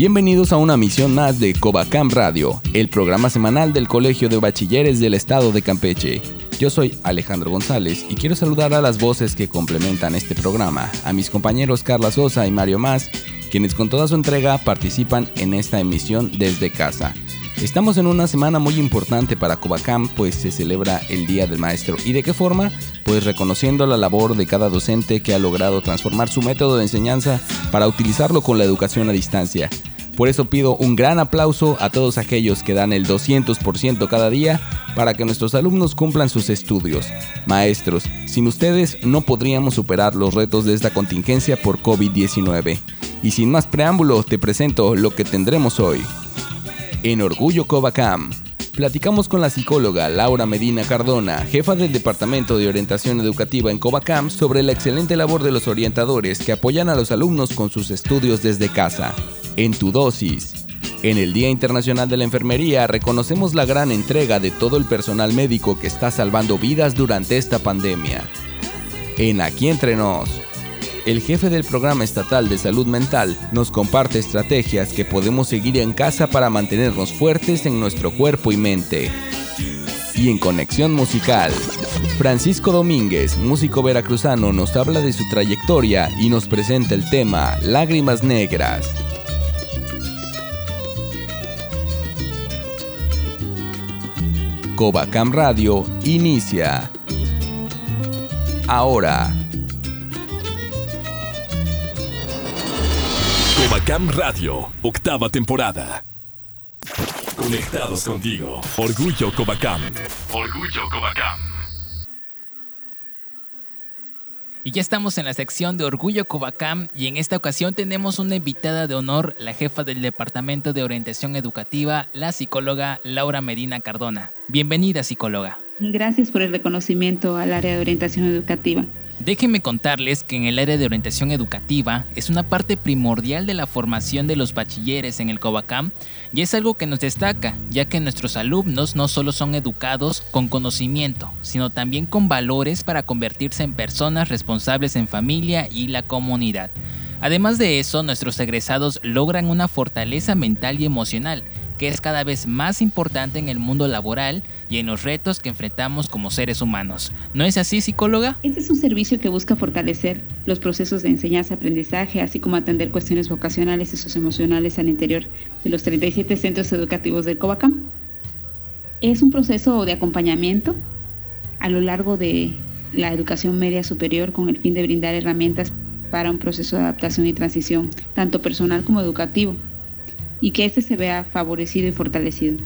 Bienvenidos a una misión más de Covacam Radio, el programa semanal del Colegio de Bachilleres del Estado de Campeche. Yo soy Alejandro González y quiero saludar a las voces que complementan este programa, a mis compañeros Carla Sosa y Mario Más, quienes con toda su entrega participan en esta emisión desde casa. Estamos en una semana muy importante para Covacam, pues se celebra el Día del Maestro. ¿Y de qué forma? Pues reconociendo la labor de cada docente que ha logrado transformar su método de enseñanza para utilizarlo con la educación a distancia. Por eso pido un gran aplauso a todos aquellos que dan el 200% cada día para que nuestros alumnos cumplan sus estudios. Maestros, sin ustedes no podríamos superar los retos de esta contingencia por COVID-19. Y sin más preámbulo, te presento lo que tendremos hoy. En Orgullo Covacam, platicamos con la psicóloga Laura Medina Cardona, jefa del Departamento de Orientación Educativa en Covacam, sobre la excelente labor de los orientadores que apoyan a los alumnos con sus estudios desde casa en tu dosis. En el Día Internacional de la Enfermería reconocemos la gran entrega de todo el personal médico que está salvando vidas durante esta pandemia. En Aquí Entre Nos, el jefe del Programa Estatal de Salud Mental nos comparte estrategias que podemos seguir en casa para mantenernos fuertes en nuestro cuerpo y mente. Y en Conexión Musical, Francisco Domínguez, músico veracruzano, nos habla de su trayectoria y nos presenta el tema Lágrimas Negras. Covacam Radio inicia. Ahora. Covacam Radio, octava temporada. Conectados contigo. Orgullo Covacam. Orgullo Covacam. Y ya estamos en la sección de Orgullo Covacam y en esta ocasión tenemos una invitada de honor, la jefa del Departamento de Orientación Educativa, la psicóloga Laura Medina Cardona. Bienvenida psicóloga. Gracias por el reconocimiento al área de orientación educativa. Déjenme contarles que en el área de orientación educativa es una parte primordial de la formación de los bachilleres en el Covacam y es algo que nos destaca, ya que nuestros alumnos no solo son educados con conocimiento, sino también con valores para convertirse en personas responsables en familia y la comunidad. Además de eso, nuestros egresados logran una fortaleza mental y emocional que es cada vez más importante en el mundo laboral y en los retos que enfrentamos como seres humanos. ¿No es así, psicóloga? Este es un servicio que busca fortalecer los procesos de enseñanza-aprendizaje, así como atender cuestiones vocacionales y socioemocionales al interior de los 37 centros educativos del COVACAM. Es un proceso de acompañamiento a lo largo de la educación media superior con el fin de brindar herramientas para un proceso de adaptación y transición, tanto personal como educativo, y que éste se vea favorecido y fortalecido.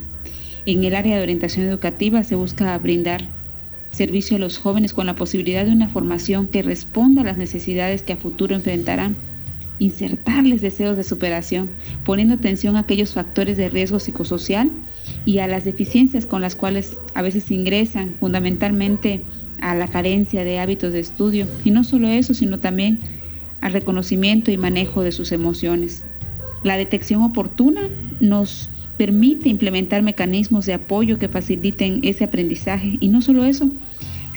En el área de orientación educativa se busca brindar servicio a los jóvenes con la posibilidad de una formación que responda a las necesidades que a futuro enfrentarán, insertarles deseos de superación, poniendo atención a aquellos factores de riesgo psicosocial y a las deficiencias con las cuales a veces ingresan, fundamentalmente a la carencia de hábitos de estudio, y no solo eso, sino también al reconocimiento y manejo de sus emociones. La detección oportuna nos permite implementar mecanismos de apoyo que faciliten ese aprendizaje y no solo eso,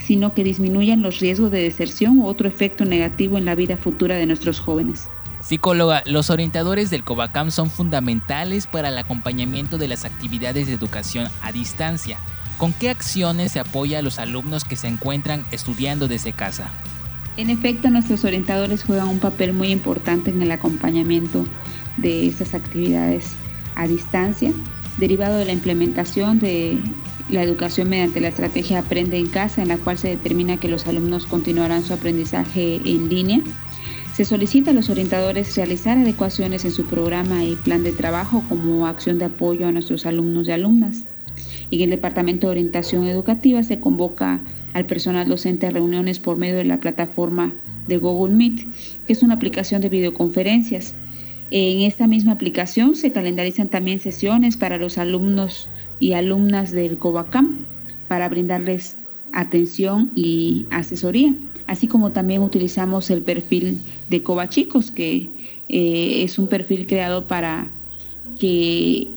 sino que disminuyan los riesgos de deserción u otro efecto negativo en la vida futura de nuestros jóvenes. Psicóloga, los orientadores del COVACAM son fundamentales para el acompañamiento de las actividades de educación a distancia. ¿Con qué acciones se apoya a los alumnos que se encuentran estudiando desde casa? En efecto, nuestros orientadores juegan un papel muy importante en el acompañamiento de estas actividades a distancia, derivado de la implementación de la educación mediante la estrategia Aprende en casa, en la cual se determina que los alumnos continuarán su aprendizaje en línea. Se solicita a los orientadores realizar adecuaciones en su programa y plan de trabajo como acción de apoyo a nuestros alumnos y alumnas. En el Departamento de Orientación Educativa se convoca al personal docente a reuniones por medio de la plataforma de Google Meet, que es una aplicación de videoconferencias En esta misma aplicación se calendarizan también sesiones para los alumnos y alumnas del COVACAM para brindarles atención y asesoría, así como también utilizamos el perfil de Covachicos, que eh, es un perfil creado para que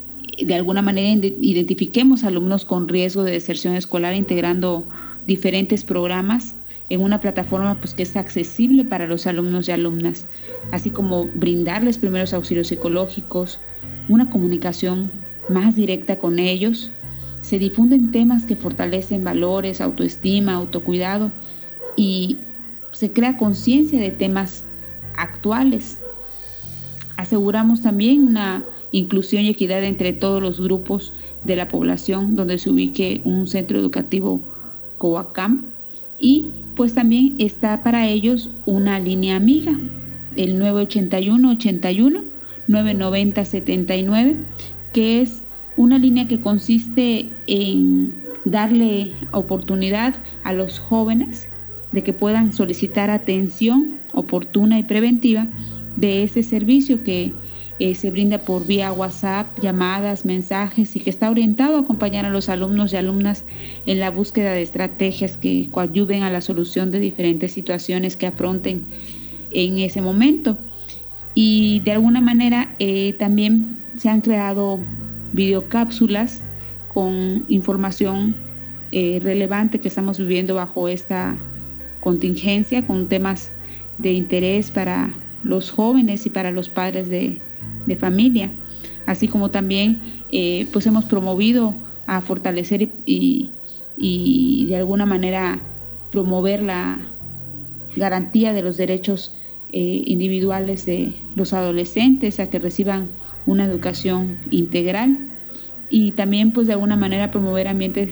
de alguna manera identifiquemos alumnos con riesgo de deserción escolar integrando diferentes programas en una plataforma pues, que es accesible para los alumnos y alumnas, así como brindarles primeros auxilios psicológicos, una comunicación más directa con ellos. Se difunden temas que fortalecen valores, autoestima, autocuidado y se crea conciencia de temas actuales. Aseguramos también una inclusión y equidad entre todos los grupos de la población donde se ubique un centro educativo Coacam y pues también está para ellos una línea amiga, el 981 81 990 79, que es una línea que consiste en darle oportunidad a los jóvenes de que puedan solicitar atención oportuna y preventiva de ese servicio que eh, se brinda por vía WhatsApp, llamadas, mensajes y que está orientado a acompañar a los alumnos y alumnas en la búsqueda de estrategias que coadyuven a la solución de diferentes situaciones que afronten en ese momento. Y de alguna manera eh, también se han creado videocápsulas con información eh, relevante que estamos viviendo bajo esta contingencia, con temas de interés para los jóvenes y para los padres de, de familia, así como también eh, pues hemos promovido a fortalecer y, de alguna manera promover la garantía de los derechos eh, individuales de los adolescentes a que reciban una educación integral y también pues de alguna manera promover ambientes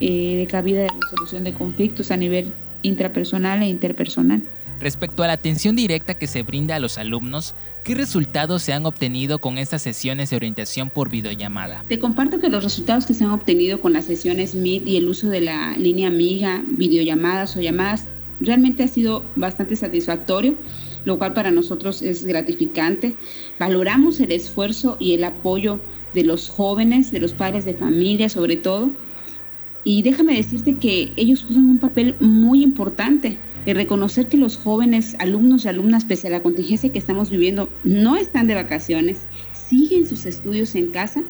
eh, de cabida de resolución de conflictos a nivel intrapersonal e interpersonal. Respecto a la atención directa que se brinda a los alumnos, ¿qué resultados se han obtenido con estas sesiones de orientación por videollamada? Te comparto que los resultados que se han obtenido con las sesiones Meet y el uso de la línea amiga, videollamadas o llamadas, realmente ha sido bastante satisfactorio, lo cual para nosotros es gratificante. Valoramos el esfuerzo y el apoyo de los jóvenes, de los padres de familia sobre todo. Y déjame decirte que ellos juegan un papel muy importante y reconocer que los jóvenes alumnos y alumnas, pese a la contingencia que estamos viviendo, no están de vacaciones, siguen sus estudios en casa,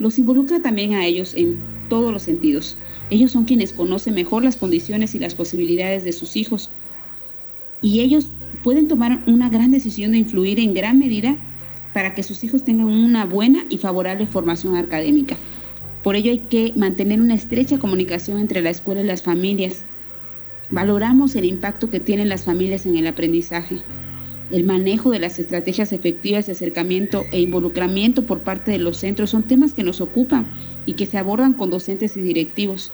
los involucra también a ellos en todos los sentidos. Ellos son quienes conocen mejor las condiciones y las posibilidades de sus hijos. Y ellos pueden tomar una gran decisión de influir en gran medida para que sus hijos tengan una buena y favorable formación académica. Por ello hay que mantener una estrecha comunicación entre la escuela y las familias, Valoramos el impacto que tienen las familias en el aprendizaje, el manejo de las estrategias efectivas de acercamiento e involucramiento por parte de los centros son temas que nos ocupan y que se abordan con docentes y directivos.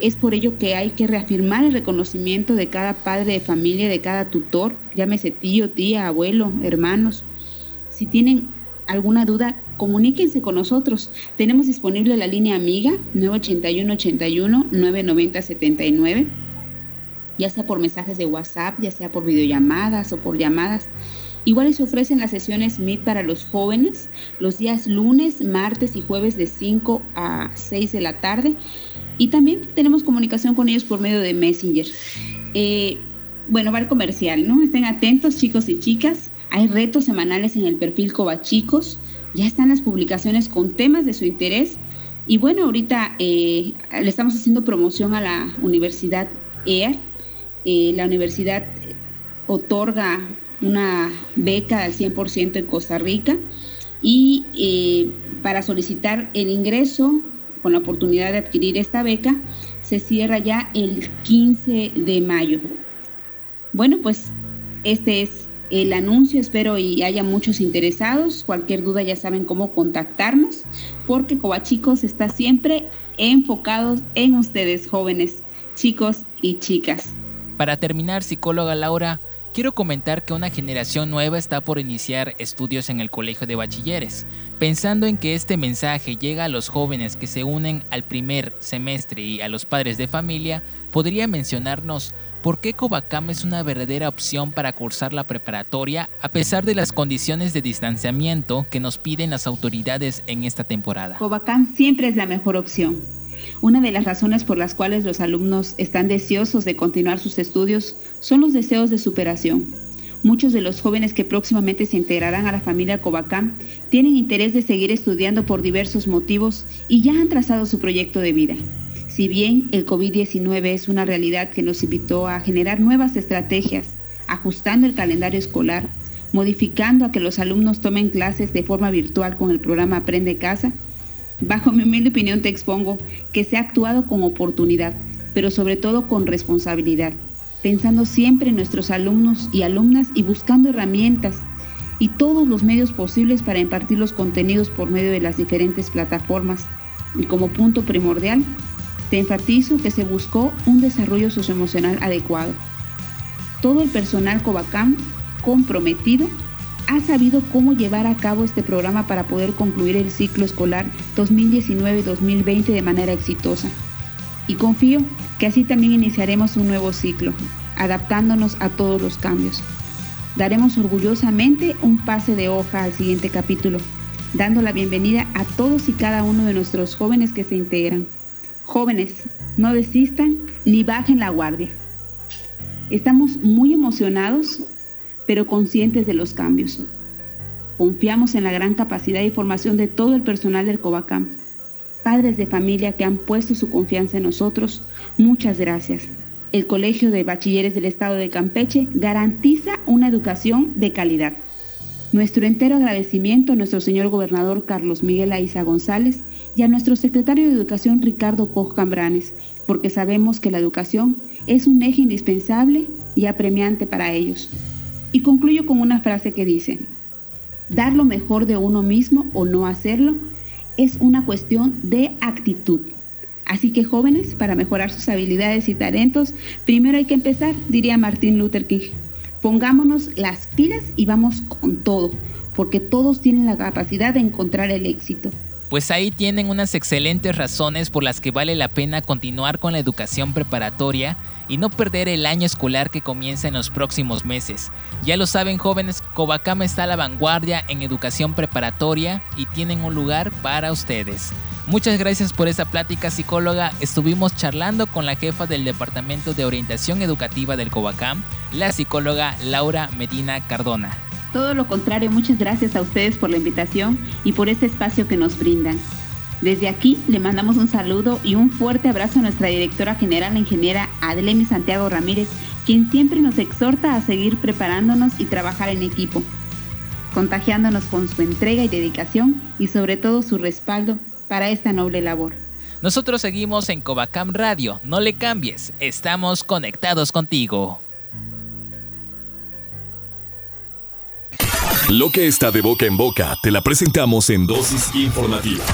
Es por ello que hay que reafirmar el reconocimiento de cada padre de familia, de cada tutor, llámese tío, tía, abuelo, hermanos. Si tienen alguna duda, comuníquense con nosotros. Tenemos disponible la línea amiga 981 81 990 79 ya sea por mensajes de WhatsApp, ya sea por videollamadas o por llamadas. Igual se ofrecen las sesiones Meet para los jóvenes los días lunes, martes y jueves de 5 a 6 de la tarde. Y también tenemos comunicación con ellos por medio de Messenger. Eh, bueno, va el comercial, ¿no? Estén atentos chicos y chicas. Hay retos semanales en el perfil Cobachicos. Ya están las publicaciones con temas de su interés. Y bueno, ahorita eh, le estamos haciendo promoción a la Universidad EAR eh, la universidad otorga una beca al 100% en Costa Rica y eh, para solicitar el ingreso con la oportunidad de adquirir esta beca se cierra ya el 15 de mayo. Bueno, pues este es el anuncio, espero y haya muchos interesados. Cualquier duda ya saben cómo contactarnos, porque Cobachicos está siempre enfocados en ustedes, jóvenes, chicos y chicas. Para terminar, psicóloga Laura, quiero comentar que una generación nueva está por iniciar estudios en el colegio de bachilleres. Pensando en que este mensaje llega a los jóvenes que se unen al primer semestre y a los padres de familia, podría mencionarnos por qué Covacam es una verdadera opción para cursar la preparatoria a pesar de las condiciones de distanciamiento que nos piden las autoridades en esta temporada. Covacam siempre es la mejor opción. Una de las razones por las cuales los alumnos están deseosos de continuar sus estudios son los deseos de superación. Muchos de los jóvenes que próximamente se integrarán a la familia Covacam tienen interés de seguir estudiando por diversos motivos y ya han trazado su proyecto de vida. Si bien el COVID-19 es una realidad que nos invitó a generar nuevas estrategias, ajustando el calendario escolar, modificando a que los alumnos tomen clases de forma virtual con el programa Aprende Casa, bajo mi humilde opinión te expongo que se ha actuado con oportunidad, pero sobre todo con responsabilidad, pensando siempre en nuestros alumnos y alumnas y buscando herramientas y todos los medios posibles para impartir los contenidos por medio de las diferentes plataformas. Y como punto primordial, te enfatizo que se buscó un desarrollo socioemocional adecuado. Todo el personal Covacam comprometido ha sabido cómo llevar a cabo este programa para poder concluir el ciclo escolar 2019-2020 de manera exitosa. Y confío que así también iniciaremos un nuevo ciclo, adaptándonos a todos los cambios. Daremos orgullosamente un pase de hoja al siguiente capítulo, dando la bienvenida a todos y cada uno de nuestros jóvenes que se integran. Jóvenes, no desistan ni bajen la guardia. Estamos muy emocionados, pero conscientes de los cambios. Confiamos en la gran capacidad y formación de todo el personal del Covacam. Padres de familia que han puesto su confianza en nosotros, muchas gracias. El Colegio de Bachilleres del Estado de Campeche garantiza una educación de calidad. Nuestro entero agradecimiento a nuestro señor gobernador Carlos Miguel Aiza González y a nuestro secretario de Educación Ricardo Koch Cambranes, porque sabemos que la educación es un eje indispensable y apremiante para ellos. Y concluyo con una frase que dice, dar lo mejor de uno mismo o no hacerlo es una cuestión de actitud. Así que jóvenes, para mejorar sus habilidades y talentos, primero hay que empezar, diría Martin Luther King. Pongámonos las pilas y vamos con todo, porque todos tienen la capacidad de encontrar el éxito. Pues ahí tienen unas excelentes razones por las que vale la pena continuar con la educación preparatoria y no perder el año escolar que comienza en los próximos meses. Ya lo saben jóvenes, Covacam está a la vanguardia en educación preparatoria y tienen un lugar para ustedes. Muchas gracias por esa plática psicóloga. Estuvimos charlando con la jefa del Departamento de Orientación Educativa del Covacam, la psicóloga Laura Medina Cardona. Todo lo contrario, muchas gracias a ustedes por la invitación y por este espacio que nos brindan. Desde aquí le mandamos un saludo y un fuerte abrazo a nuestra directora general, la ingeniera Adelemi Santiago Ramírez, quien siempre nos exhorta a seguir preparándonos y trabajar en equipo, contagiándonos con su entrega y dedicación y sobre todo su respaldo para esta noble labor. Nosotros seguimos en Covacam Radio, no le cambies, estamos conectados contigo. Lo que está de boca en boca te la presentamos en dosis informativa.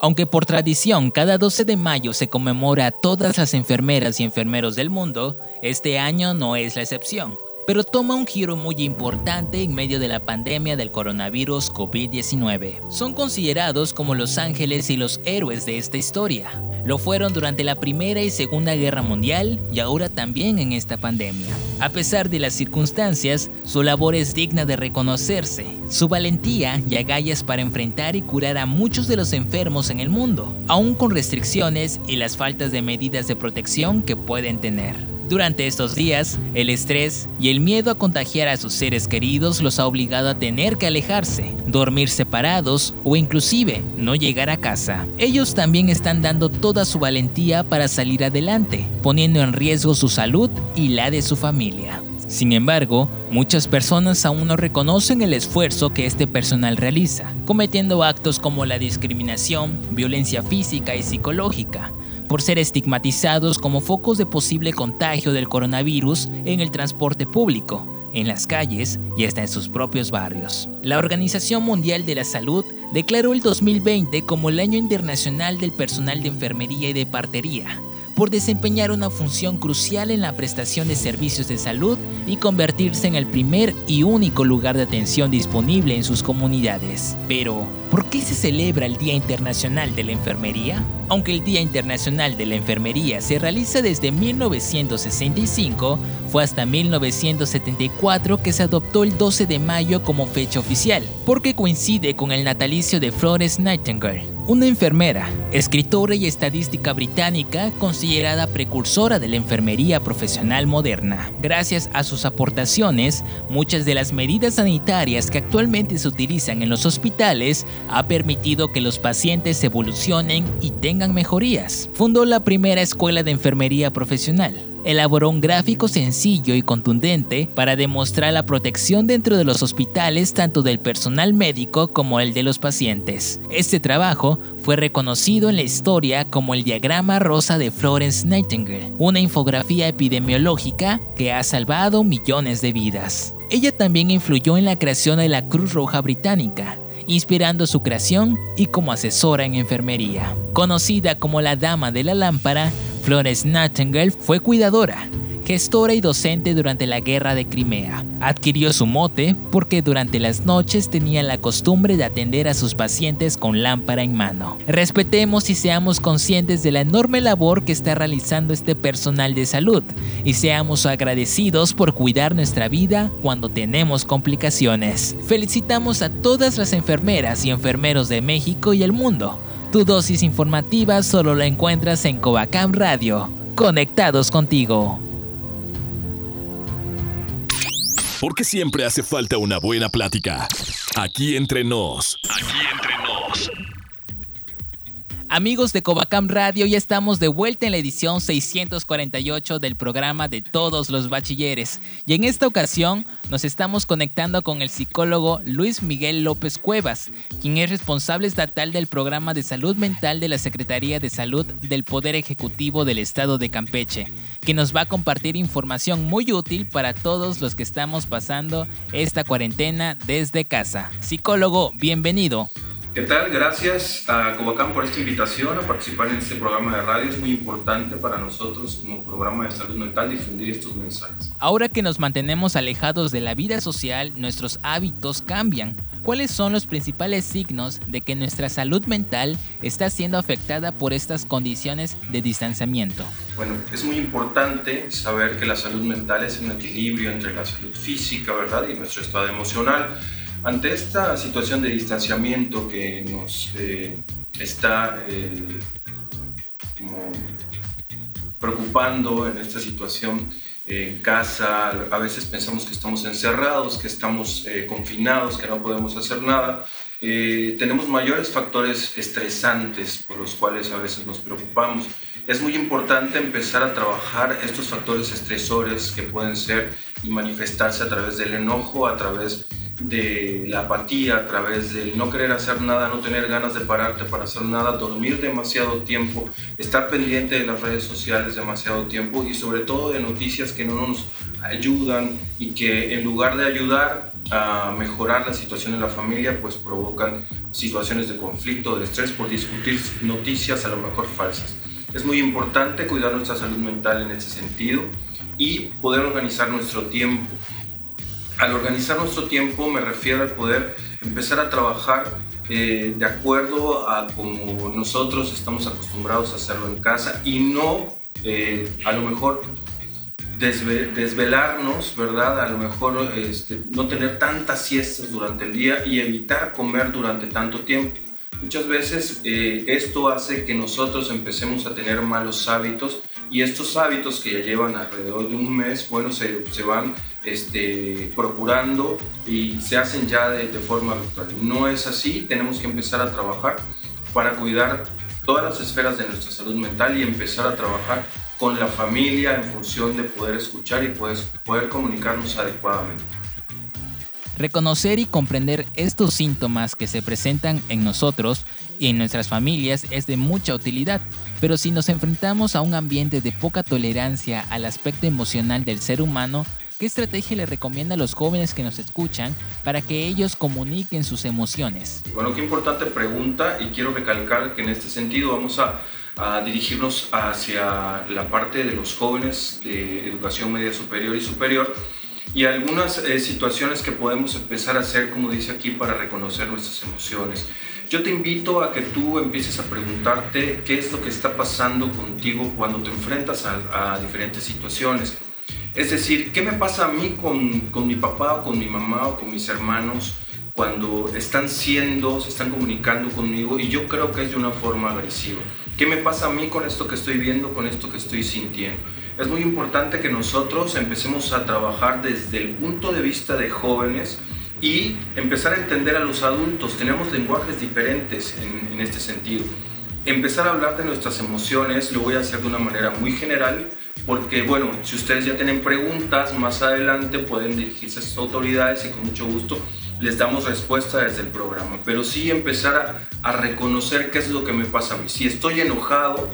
Aunque por tradición cada 12 de mayo se conmemora a todas las enfermeras y enfermeros del mundo, este año no es la excepción pero toma un giro muy importante en medio de la pandemia del coronavirus COVID-19. Son considerados como los ángeles y los héroes de esta historia. Lo fueron durante la Primera y Segunda Guerra Mundial y ahora también en esta pandemia. A pesar de las circunstancias, su labor es digna de reconocerse. Su valentía y agallas para enfrentar y curar a muchos de los enfermos en el mundo, aún con restricciones y las faltas de medidas de protección que pueden tener. Durante estos días, el estrés y el miedo a contagiar a sus seres queridos los ha obligado a tener que alejarse, dormir separados o inclusive no llegar a casa. Ellos también están dando toda su valentía para salir adelante, poniendo en riesgo su salud y la de su familia. Sin embargo, muchas personas aún no reconocen el esfuerzo que este personal realiza, cometiendo actos como la discriminación, violencia física y psicológica, por ser estigmatizados como focos de posible contagio del coronavirus en el transporte público, en las calles y hasta en sus propios barrios. La Organización Mundial de la Salud declaró el 2020 como el Año Internacional del Personal de Enfermería y de Partería, por desempeñar una función crucial en la prestación de servicios de salud y convertirse en el primer y único lugar de atención disponible en sus comunidades. Pero, ¿por qué se celebra el Día Internacional de la Enfermería? Aunque el Día Internacional de la Enfermería se realiza desde 1965, fue hasta 1974 que se adoptó el 12 de mayo como fecha oficial, porque coincide con el natalicio de Florence Nightingale una enfermera, escritora y estadística británica considerada precursora de la enfermería profesional moderna. Gracias a sus aportaciones, muchas de las medidas sanitarias que actualmente se utilizan en los hospitales ha permitido que los pacientes evolucionen y tengan mejorías. Fundó la primera escuela de enfermería profesional, elaboró un gráfico sencillo y contundente para demostrar la protección dentro de los hospitales tanto del personal médico como el de los pacientes. Este trabajo fue reconocido en la historia como el diagrama rosa de Florence Nightingale, una infografía epidemiológica que ha salvado millones de vidas. Ella también influyó en la creación de la Cruz Roja Británica, inspirando su creación y como asesora en enfermería. Conocida como la Dama de la Lámpara, Florence Nightingale fue cuidadora, gestora y docente durante la Guerra de Crimea. Adquirió su mote porque durante las noches tenía la costumbre de atender a sus pacientes con lámpara en mano. Respetemos y seamos conscientes de la enorme labor que está realizando este personal de salud y seamos agradecidos por cuidar nuestra vida cuando tenemos complicaciones. Felicitamos a todas las enfermeras y enfermeros de México y el mundo tu dosis informativa solo la encuentras en Covacam Radio. Conectados contigo. Porque siempre hace falta una buena plática. Aquí entre nos. Aquí entre nos. Amigos de Covacam Radio, ya estamos de vuelta en la edición 648 del programa de todos los bachilleres. Y en esta ocasión nos estamos conectando con el psicólogo Luis Miguel López Cuevas, quien es responsable estatal del programa de salud mental de la Secretaría de Salud del Poder Ejecutivo del Estado de Campeche, que nos va a compartir información muy útil para todos los que estamos pasando esta cuarentena desde casa. Psicólogo, bienvenido. ¿Qué tal? Gracias a Covacam por esta invitación a participar en este programa de radio. Es muy importante para nosotros como programa de salud mental difundir estos mensajes. Ahora que nos mantenemos alejados de la vida social, nuestros hábitos cambian. ¿Cuáles son los principales signos de que nuestra salud mental está siendo afectada por estas condiciones de distanciamiento? Bueno, es muy importante saber que la salud mental es un equilibrio entre la salud física, ¿verdad? Y nuestro estado emocional. Ante esta situación de distanciamiento que nos eh, está eh, preocupando en esta situación en casa, a veces pensamos que estamos encerrados, que estamos eh, confinados, que no podemos hacer nada. tenemos mayores factores estresantes por los cuales a veces nos preocupamos. Es muy importante empezar a trabajar estos factores estresores que pueden ser y manifestarse a través del enojo, a través de la apatía, a través del no querer hacer nada, no tener ganas de pararte para hacer nada, dormir demasiado tiempo, estar pendiente de las redes sociales demasiado tiempo y sobre todo de noticias que no nos ayudan y que en lugar de ayudar a mejorar la situación en la familia, pues provocan situaciones de conflicto, de estrés por discutir noticias a lo mejor falsas. Es muy importante cuidar nuestra salud mental en ese sentido y poder organizar nuestro tiempo al organizar nuestro tiempo me refiero al poder empezar a trabajar eh, de acuerdo a como nosotros estamos acostumbrados a hacerlo en casa y no eh, a lo mejor desvelarnos, ¿verdad? A lo mejor este, no tener tantas siestas durante el día y evitar comer durante tanto tiempo. Muchas veces eh, esto hace que nosotros empecemos a tener malos hábitos y estos hábitos que ya llevan alrededor de un mes, bueno, se, se van este, procurando y se hacen ya de, forma habitual. No es así, tenemos que empezar a trabajar para cuidar todas las esferas de nuestra salud mental y empezar a trabajar con la familia en función de poder escuchar y poder, poder comunicarnos adecuadamente. Reconocer y comprender estos síntomas que se presentan en nosotros y en nuestras familias es de mucha utilidad, pero si nos enfrentamos a un ambiente de poca tolerancia al aspecto emocional del ser humano, ¿qué estrategia le recomienda a los jóvenes que nos escuchan para que ellos comuniquen sus emociones? Bueno, qué importante pregunta y quiero recalcar que en este sentido vamos a dirigirnos hacia la parte de los jóvenes de educación media superior y superior y algunas eh, situaciones que podemos empezar a hacer, como dice aquí, para reconocer nuestras emociones. Yo te invito a que tú empieces a preguntarte qué es lo que está pasando contigo cuando te enfrentas a, diferentes situaciones. Es decir, ¿qué me pasa a mí con, con mi papá o con mi mamá o con mis hermanos? cuando están siendo, se están comunicando conmigo y yo creo que es de una forma agresiva. ¿Qué me pasa a mí con esto que estoy viendo, con esto que estoy sintiendo? Es muy importante que nosotros empecemos a trabajar desde el punto de vista de jóvenes y empezar a entender a los adultos. Tenemos lenguajes diferentes en, en este sentido. Empezar a hablar de nuestras emociones lo voy a hacer de una manera muy general porque bueno, si ustedes ya tienen preguntas, más adelante pueden dirigirse a sus autoridades y con mucho gusto les damos respuesta desde el programa, pero sí empezar a, reconocer qué es lo que me pasa a mí. Si estoy enojado,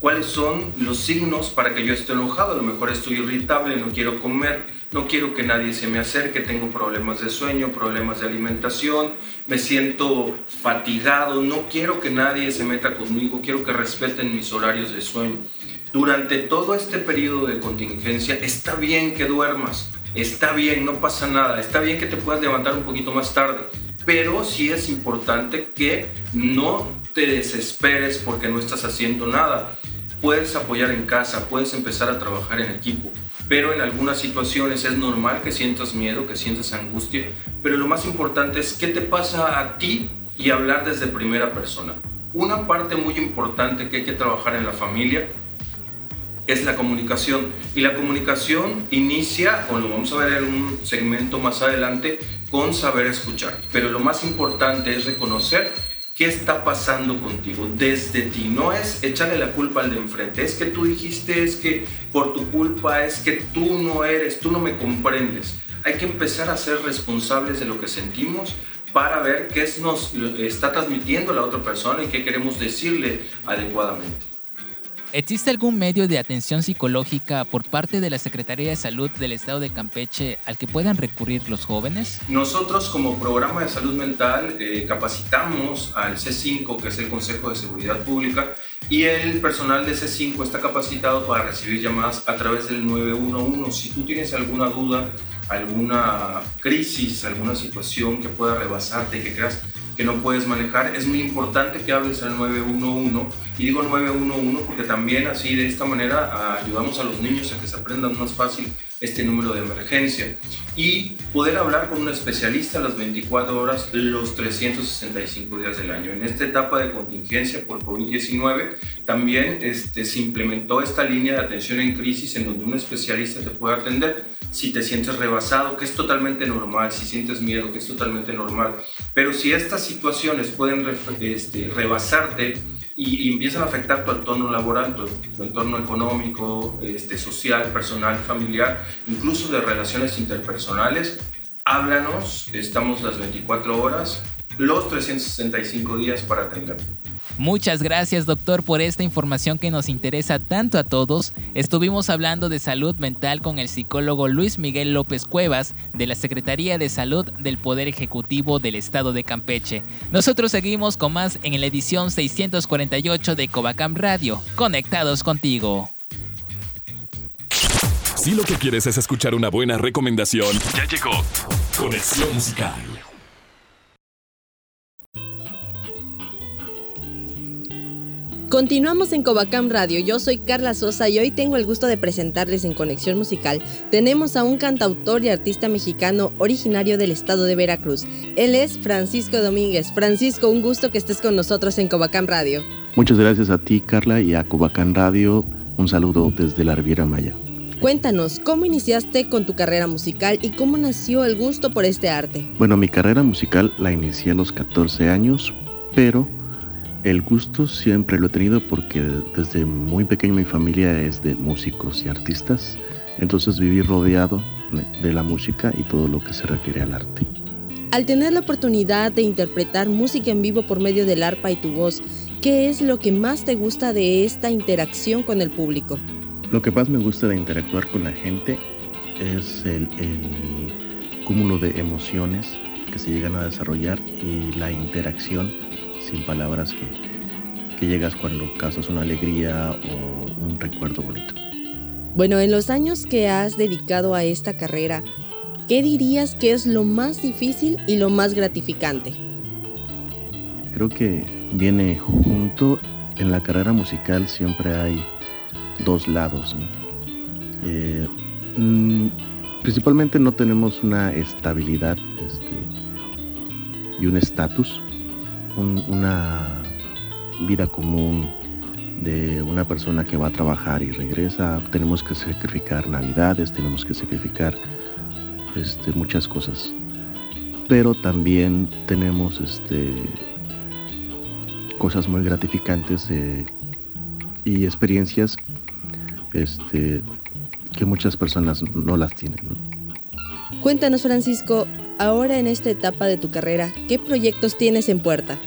cuáles son los signos para que yo esté enojado. A lo mejor estoy irritable, no quiero comer, no quiero que nadie se me acerque, tengo problemas de sueño, problemas de alimentación, me siento fatigado, no quiero que nadie se meta conmigo, quiero que respeten mis horarios de sueño. Durante todo este periodo de contingencia está bien que duermas, está bien, no pasa nada, está bien que te puedas levantar un poquito más tarde, pero sí es importante que no te desesperes porque no estás haciendo nada. Puedes apoyar en casa, puedes empezar a trabajar en equipo, pero en algunas situaciones es normal que sientas miedo, que sientas angustia, pero lo más importante es qué te pasa a ti y hablar desde primera persona. Una parte muy importante que hay que trabajar en la familia es la comunicación. Y la comunicación inicia, o lo vamos a ver en un segmento más adelante, con saber escuchar. Pero lo más importante es reconocer qué está pasando contigo desde ti. No es echarle la culpa al de enfrente. Es que tú dijiste, es que por tu culpa, es que tú no eres, tú no me comprendes. Hay que empezar a ser responsables de lo que sentimos para ver qué nos está transmitiendo la otra persona y qué queremos decirle adecuadamente. ¿Existe algún medio de atención psicológica por parte de la Secretaría de Salud del Estado de Campeche al que puedan recurrir los jóvenes? Nosotros como programa de salud mental eh, capacitamos al C5, que es el Consejo de Seguridad Pública, y el personal de C5 está capacitado para recibir llamadas a través del 911. Si tú tienes alguna duda, alguna crisis, alguna situación que pueda rebasarte que creas que no puedes manejar, es muy importante que hables al 911. Y digo 911 porque también así de esta manera ayudamos a los niños a que se aprendan más fácil este número de emergencia y poder hablar con un especialista las 24 horas, los 365 días del año. En esta etapa de contingencia por COVID-19 también este, se implementó esta línea de atención en crisis en donde un especialista te puede atender si te sientes rebasado, que es totalmente normal, si sientes miedo, que es totalmente normal. Pero si estas situaciones pueden este, rebasarte, y, empiezan a afectar tu entorno laboral, tu, entorno económico, este, social, personal, familiar, incluso de relaciones interpersonales. Háblanos, estamos las 24 horas, los 365 días para atenderte. Muchas gracias doctor por esta información que nos interesa tanto a todos. Estuvimos hablando de salud mental con el psicólogo Luis Miguel López Cuevas de la Secretaría de Salud del Poder Ejecutivo del Estado de Campeche. Nosotros seguimos con más en la edición 648 de Covacam Radio. Conectados contigo. Si lo que quieres es escuchar una buena recomendación, ya llegó Conexión Musical. Continuamos en Covacam Radio, yo soy Carla Sosa y hoy tengo el gusto de presentarles en Conexión Musical. Tenemos a un cantautor y artista mexicano originario del estado de Veracruz. Él es Francisco Domínguez. Francisco, un gusto que estés con nosotros en Covacam Radio. Muchas gracias a ti Carla y a Covacam Radio. Un saludo desde la Riviera Maya. Cuéntanos, ¿cómo iniciaste con tu carrera musical y cómo nació el gusto por este arte? Bueno, mi carrera musical la inicié a los 14 años, pero el gusto siempre lo he tenido porque desde muy pequeño mi familia es de músicos y artistas, entonces viví rodeado de la música y todo lo que se refiere al arte. Al tener la oportunidad de interpretar música en vivo por medio del arpa y tu voz, ¿qué es lo que más te gusta de esta interacción con el público? Lo que más me gusta de interactuar con la gente es el, el cúmulo de emociones que se llegan a desarrollar y la interacción sin palabras que, que llegas cuando causas una alegría o un recuerdo bonito. Bueno, en los años que has dedicado a esta carrera, ¿qué dirías que es lo más difícil y lo más gratificante? Creo que viene junto, en la carrera musical siempre hay dos lados. Eh, mm, principalmente no tenemos una estabilidad este, y un estatus, una vida común de una persona que va a trabajar y regresa. Tenemos que sacrificar navidades, tenemos que sacrificar este, muchas cosas. Pero también tenemos este, cosas muy gratificantes eh, y experiencias este, que muchas personas no las tienen. Cuéntanos, Francisco, ahora en esta etapa de tu carrera, ¿qué proyectos tienes en puerta?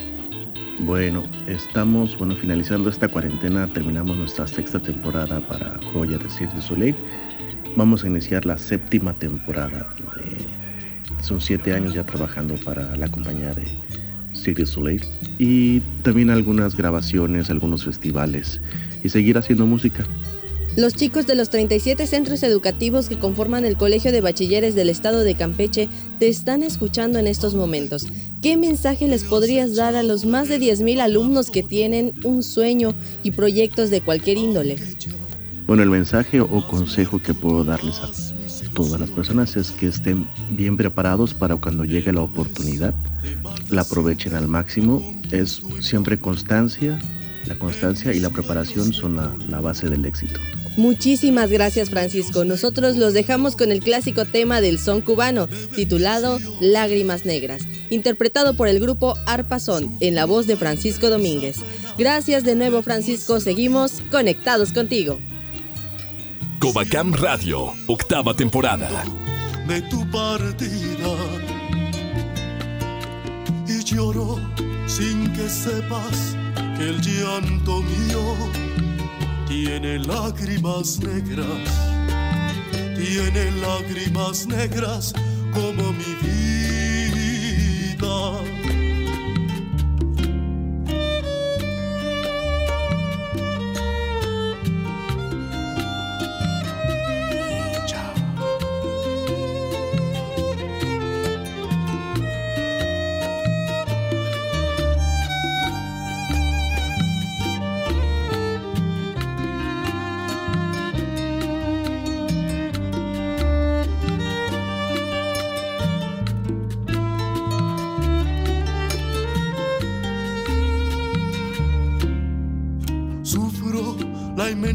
Bueno, estamos bueno, finalizando esta cuarentena, terminamos nuestra sexta temporada para Joya de Cirque du Soleil. Vamos a iniciar la séptima temporada. son siete años ya trabajando para la compañía de Cirque du Soleil y también algunas grabaciones, algunos festivales y seguir haciendo música. Los chicos de los 37 centros educativos que conforman el Colegio de Bachilleres del Estado de Campeche te están escuchando en estos momentos. ¿Qué mensaje les podrías dar a los más de 10.000 alumnos que tienen un sueño y proyectos de cualquier índole? Bueno, el mensaje o consejo que puedo darles a todas las personas es que estén bien preparados para cuando llegue la oportunidad, la aprovechen al máximo. Es siempre constancia, la constancia y la preparación son la, la base del éxito. Muchísimas gracias Francisco. Nosotros los dejamos con el clásico tema del son cubano, titulado Lágrimas Negras, interpretado por el grupo Arpazón, en la voz de Francisco Domínguez. Gracias de nuevo Francisco, seguimos conectados contigo. Covacam Radio, octava temporada. De tu partida y lloro sin que sepas que el llanto mío tiene lágrimas negras, tiene lágrimas negras como mi vida.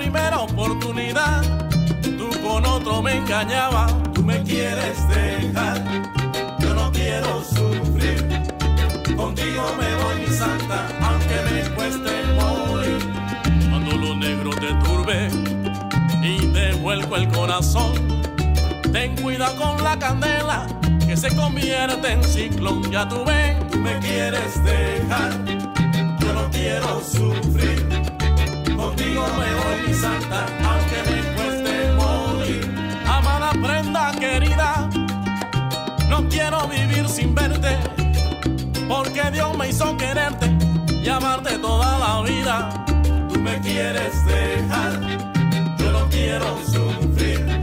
Primera oportunidad, tú con otro me engañaba, tú me quieres dejar, yo no quiero sufrir, contigo me voy mi santa, aunque me cueste morir. Cuando lo negro te turbe y te vuelco el corazón, ten cuidado con la candela que se convierte en ciclón, ya tú ven, tú me quieres dejar, yo no quiero sufrir contigo me voy mi santa, aunque me cueste morir. Amada prenda querida, no quiero vivir sin verte, porque Dios me hizo quererte y amarte toda la vida. Tú me quieres dejar, yo no quiero sufrir.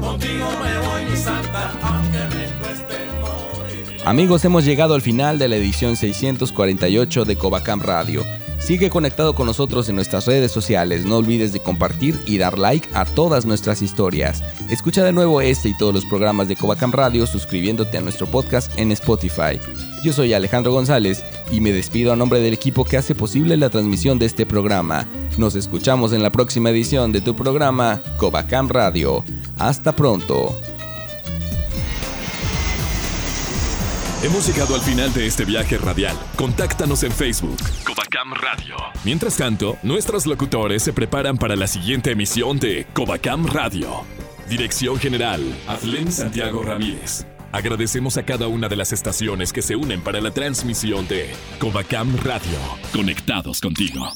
Contigo me voy mi santa, aunque me cueste morir. Amigos, hemos llegado al final de la edición 648 de Covacam Radio. Sigue conectado con nosotros en nuestras redes sociales, no olvides de compartir y dar like a todas nuestras historias. Escucha de nuevo este y todos los programas de Covacam Radio suscribiéndote a nuestro podcast en Spotify. Yo soy Alejandro González y me despido a nombre del equipo que hace posible la transmisión de este programa. Nos escuchamos en la próxima edición de tu programa Covacam Radio. Hasta pronto. Hemos llegado al final de este viaje radial. Contáctanos en Facebook, Covacam Radio. Mientras tanto, nuestros locutores se preparan para la siguiente emisión de Covacam Radio. Dirección General, Aflen Santiago Ramírez. Agradecemos a cada una de las estaciones que se unen para la transmisión de Covacam Radio. Conectados contigo.